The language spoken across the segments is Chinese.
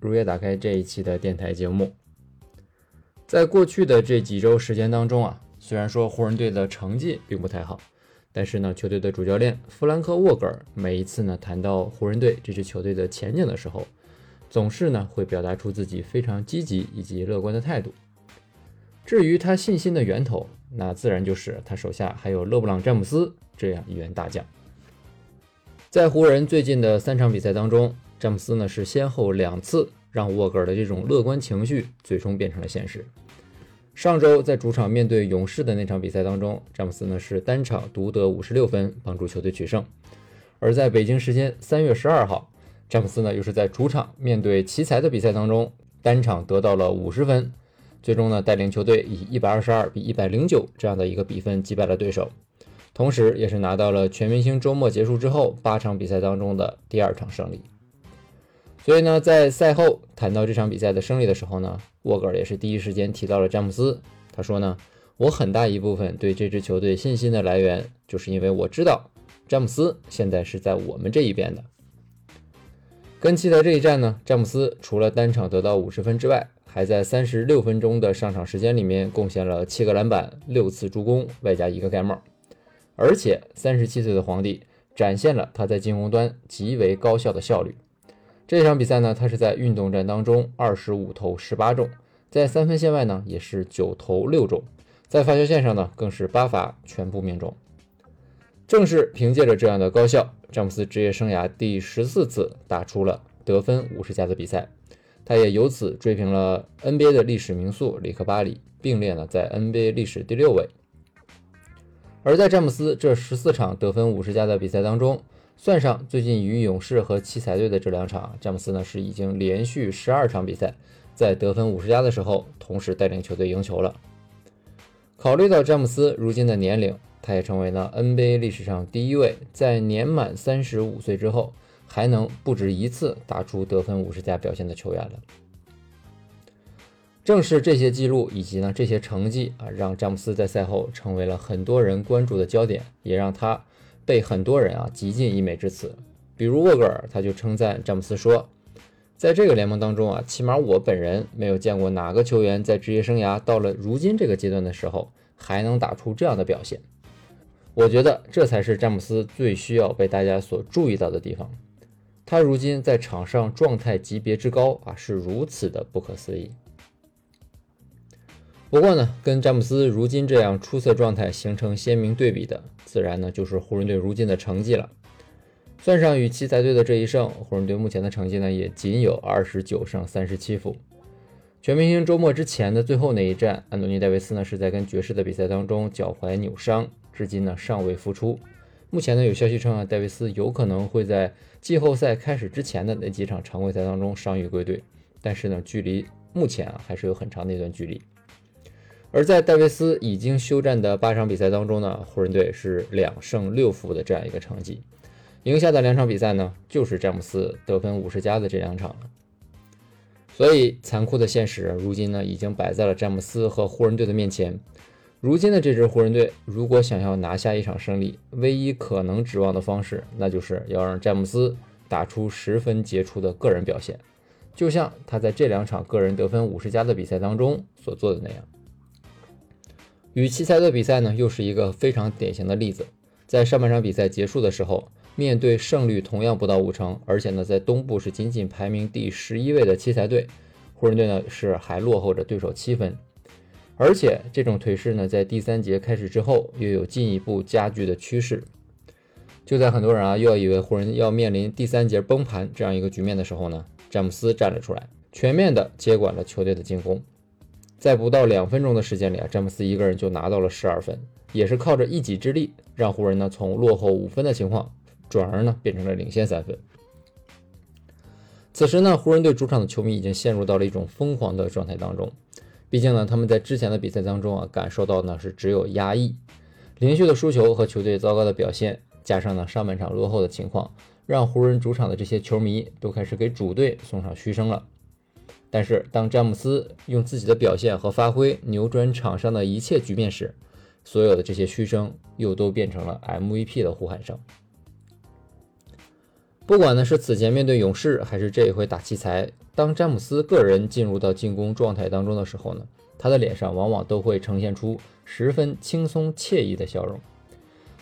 如约打开这一期的电台节目。在过去的这几周时间当中啊，虽然说湖人队的成绩并不太好，但是呢，球队的主教练弗兰克沃格尔每一次呢谈到湖人队这支球队的前景的时候，总是呢会表达出自己非常积极以及乐观的态度。至于他信心的源头，那自然就是他手下还有勒布朗·詹姆斯这样一员大将。在湖人最近的三场比赛当中，詹姆斯呢是先后两次让沃格尔的这种乐观情绪最终变成了现实。上周在主场面对勇士的那场比赛当中，詹姆斯呢是单场独得五十六分，帮助球队取胜。而在北京时间三月十二号，詹姆斯呢又是在主场面对奇才的比赛当中，单场得到了五十分。最终呢，带领球队以一百二十二比一百零九这样的一个比分击败了对手，同时也是拿到了全明星周末结束之后八场比赛当中的第二场胜利。所以呢，在赛后谈到这场比赛的胜利的时候呢，沃格尔也是第一时间提到了詹姆斯。他说呢，我很大一部分对这支球队信心的来源，就是因为我知道詹姆斯现在是在我们这一边的。跟奇才这一战呢，詹姆斯除了单场得到五十分之外，还在三十六分钟的上场时间里面贡献了七个篮板、六次助攻，外加一个盖帽。而且，三十七岁的皇帝展现了他在进攻端极为高效的效率。这场比赛呢，他是在运动战当中二十五投十八中，在三分线外呢也是九投六中，在罚球线上呢更是八罚全部命中。正是凭借着这样的高效，詹姆斯职业生涯第十四次打出了得分五十加的比赛。他也由此追平了 NBA 的历史名宿里克巴里，并列呢在 NBA 历史第六位。而在詹姆斯这十四场得分五十加的比赛当中，算上最近与勇士和奇才队的这两场，詹姆斯呢是已经连续十二场比赛在得分五十加的时候，同时带领球队赢球了。考虑到詹姆斯如今的年龄，他也成为了 NBA 历史上第一位在年满三十五岁之后。还能不止一次打出得分五十加表现的球员了。正是这些记录以及呢这些成绩啊，让詹姆斯在赛后成为了很多人关注的焦点，也让他被很多人啊极尽溢美之词。比如沃格尔，他就称赞詹姆斯说：“在这个联盟当中啊，起码我本人没有见过哪个球员在职业生涯到了如今这个阶段的时候还能打出这样的表现。我觉得这才是詹姆斯最需要被大家所注意到的地方。”他如今在场上状态级别之高啊，是如此的不可思议。不过呢，跟詹姆斯如今这样出色状态形成鲜明对比的，自然呢就是湖人队如今的成绩了。算上与奇才队的这一胜，湖人队目前的成绩呢也仅有二十九胜三十七负。全明星周末之前的最后那一战，安东尼戴维斯呢是在跟爵士的比赛当中脚踝扭伤，至今呢尚未复出。目前呢，有消息称啊，戴维斯有可能会在季后赛开始之前的那几场常规赛当中伤愈归队，但是呢，距离目前啊还是有很长的一段距离。而在戴维斯已经休战的八场比赛当中呢，湖人队是两胜六负的这样一个成绩，赢下的两场比赛呢，就是詹姆斯得分五十加的这两场了。所以残酷的现实，如今呢，已经摆在了詹姆斯和湖人队的面前。如今的这支湖人队，如果想要拿下一场胜利，唯一可能指望的方式，那就是要让詹姆斯打出十分杰出的个人表现，就像他在这两场个人得分五十加的比赛当中所做的那样。与奇才的比赛呢，又是一个非常典型的例子。在上半场比赛结束的时候，面对胜率同样不到五成，而且呢，在东部是仅仅排名第十一位的奇才队，湖人队呢是还落后着对手七分。而且这种颓势呢，在第三节开始之后，又有进一步加剧的趋势。就在很多人啊又要以为湖人要面临第三节崩盘这样一个局面的时候呢，詹姆斯站了出来，全面的接管了球队的进攻。在不到两分钟的时间里啊，詹姆斯一个人就拿到了十二分，也是靠着一己之力，让湖人呢从落后五分的情况，转而呢变成了领先三分。此时呢，湖人队主场的球迷已经陷入到了一种疯狂的状态当中。毕竟呢，他们在之前的比赛当中啊，感受到呢是只有压抑，连续的输球和球队糟糕的表现，加上呢上半场落后的情况，让湖人主场的这些球迷都开始给主队送上嘘声了。但是，当詹姆斯用自己的表现和发挥扭转场上的一切局面时，所有的这些嘘声又都变成了 MVP 的呼喊声。不管呢是此前面对勇士，还是这一回打奇才，当詹姆斯个人进入到进攻状态当中的时候呢，他的脸上往往都会呈现出十分轻松惬意的笑容。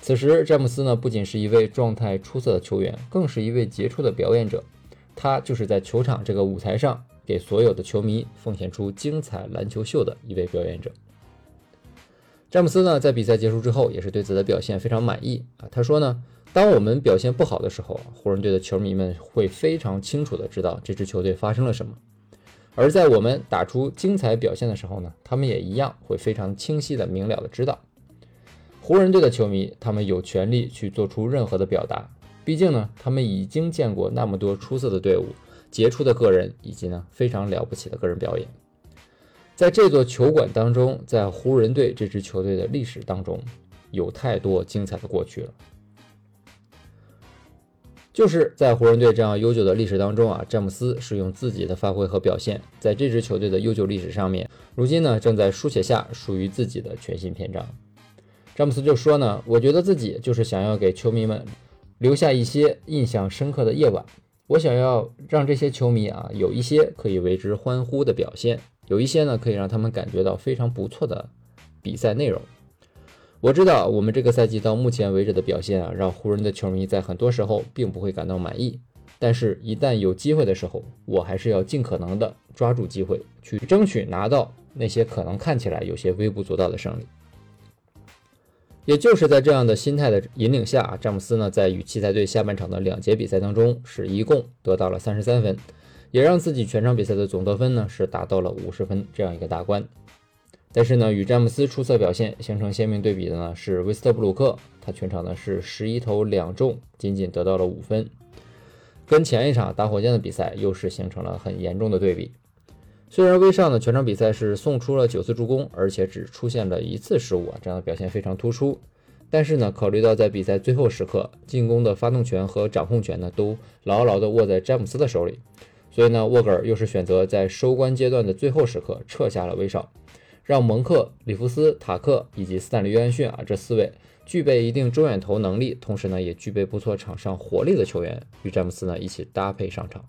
此时，詹姆斯呢不仅是一位状态出色的球员，更是一位杰出的表演者。他就是在球场这个舞台上，给所有的球迷奉献出精彩篮球秀的一位表演者。詹姆斯呢在比赛结束之后，也是对自己的表现非常满意啊。他说呢。当我们表现不好的时候，湖人队的球迷们会非常清楚的知道这支球队发生了什么；而在我们打出精彩表现的时候呢，他们也一样会非常清晰的、明了的知道，湖人队的球迷他们有权利去做出任何的表达。毕竟呢，他们已经见过那么多出色的队伍、杰出的个人以及呢非常了不起的个人表演。在这座球馆当中，在湖人队这支球队的历史当中，有太多精彩的过去了。就是在湖人队这样悠久的历史当中啊，詹姆斯是用自己的发挥和表现，在这支球队的悠久历史上面，如今呢正在书写下属于自己的全新篇章。詹姆斯就说呢，我觉得自己就是想要给球迷们留下一些印象深刻的夜晚，我想要让这些球迷啊有一些可以为之欢呼的表现，有一些呢可以让他们感觉到非常不错的比赛内容。我知道我们这个赛季到目前为止的表现啊，让湖人的球迷在很多时候并不会感到满意。但是，一旦有机会的时候，我还是要尽可能的抓住机会，去争取拿到那些可能看起来有些微不足道的胜利。也就是在这样的心态的引领下，詹姆斯呢，在与奇才队下半场的两节比赛当中，是一共得到了三十三分，也让自己全场比赛的总得分呢，是达到了五十分这样一个大关。但是呢，与詹姆斯出色表现形成鲜明对比的呢是威斯特布鲁克，他全场呢是十一投两中，仅仅得到了五分，跟前一场打火箭的比赛又是形成了很严重的对比。虽然威少呢全场比赛是送出了九次助攻，而且只出现了一次失误啊，这样的表现非常突出。但是呢，考虑到在比赛最后时刻，进攻的发动权和掌控权呢都牢牢的握在詹姆斯的手里，所以呢，沃格尔又是选择在收官阶段的最后时刻撤下了威少。让蒙克、里弗斯、塔克以及斯坦利·约翰逊啊这四位具备一定中远投能力，同时呢也具备不错场上活力的球员与詹姆斯呢一起搭配上场。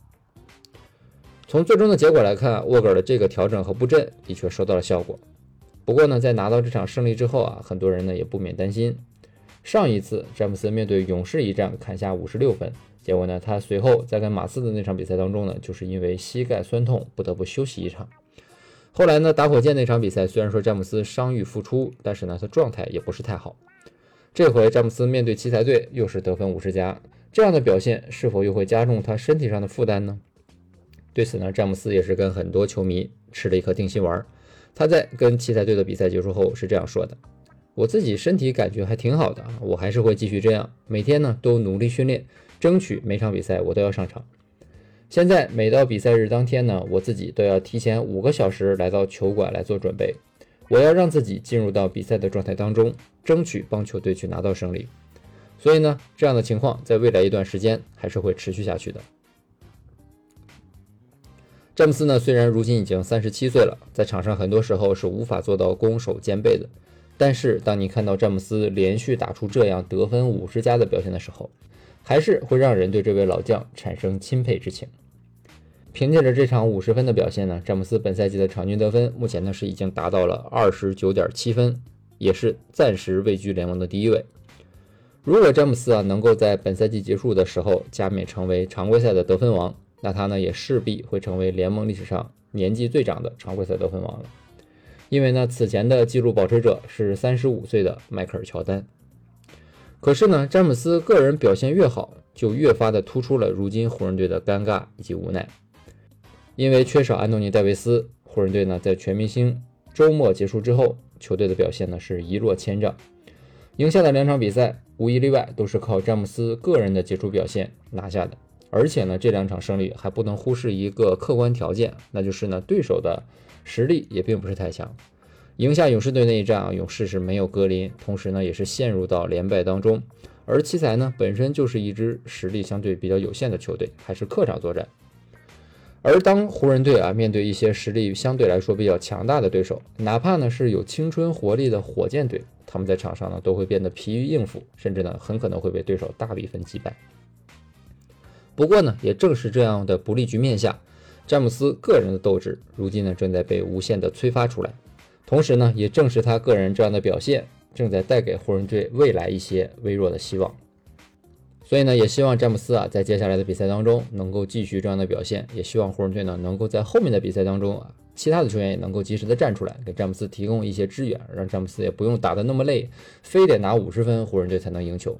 从最终的结果来看，沃格尔的这个调整和布阵的确收到了效果。不过呢，在拿到这场胜利之后啊，很多人呢也不免担心，上一次詹姆斯面对勇士一战砍下五十六分，结果呢他随后在跟马刺的那场比赛当中呢，就是因为膝盖酸痛不得不休息一场。后来呢，打火箭那场比赛，虽然说詹姆斯伤愈复出，但是呢，他状态也不是太好。这回詹姆斯面对奇才队，又是得分五十加，这样的表现是否又会加重他身体上的负担呢？对此呢，詹姆斯也是跟很多球迷吃了一颗定心丸。他在跟奇才队的比赛结束后是这样说的：“我自己身体感觉还挺好的，我还是会继续这样，每天呢都努力训练，争取每场比赛我都要上场。”现在每到比赛日当天呢，我自己都要提前五个小时来到球馆来做准备。我要让自己进入到比赛的状态当中，争取帮球队去拿到胜利。所以呢，这样的情况在未来一段时间还是会持续下去的。詹姆斯呢，虽然如今已经三十七岁了，在场上很多时候是无法做到攻守兼备的。但是，当你看到詹姆斯连续打出这样得分五十加的表现的时候，还是会让人对这位老将产生钦佩之情。凭借着这场五十分的表现呢，詹姆斯本赛季的场均得分目前呢是已经达到了二十九点七分，也是暂时位居联盟的第一位。如果詹姆斯啊能够在本赛季结束的时候加冕成为常规赛的得分王，那他呢也势必会成为联盟历史上年纪最长的常规赛得分王了。因为呢此前的纪录保持者是三十五岁的迈克尔乔丹。可是呢，詹姆斯个人表现越好，就越发的突出了如今湖人队的尴尬以及无奈。因为缺少安东尼·戴维斯，湖人队呢在全明星周末结束之后，球队的表现呢是一落千丈。赢下的两场比赛，无一例外都是靠詹姆斯个人的杰出表现拿下的。而且呢，这两场胜利还不能忽视一个客观条件，那就是呢，对手的实力也并不是太强。赢下勇士队那一战啊，勇士是没有格林，同时呢，也是陷入到连败当中。而奇才呢，本身就是一支实力相对比较有限的球队，还是客场作战。而当湖人队啊面对一些实力相对来说比较强大的对手，哪怕呢是有青春活力的火箭队，他们在场上呢都会变得疲于应付，甚至呢很可能会被对手大比分击败。不过呢，也正是这样的不利局面下，詹姆斯个人的斗志如今呢正在被无限的催发出来，同时呢，也正是他个人这样的表现，正在带给湖人队未来一些微弱的希望。所以呢，也希望詹姆斯啊，在接下来的比赛当中能够继续这样的表现，也希望湖人队呢能够在后面的比赛当中啊，其他的球员也能够及时的站出来，给詹姆斯提供一些支援，让詹姆斯也不用打得那么累，非得拿五十分，湖人队才能赢球。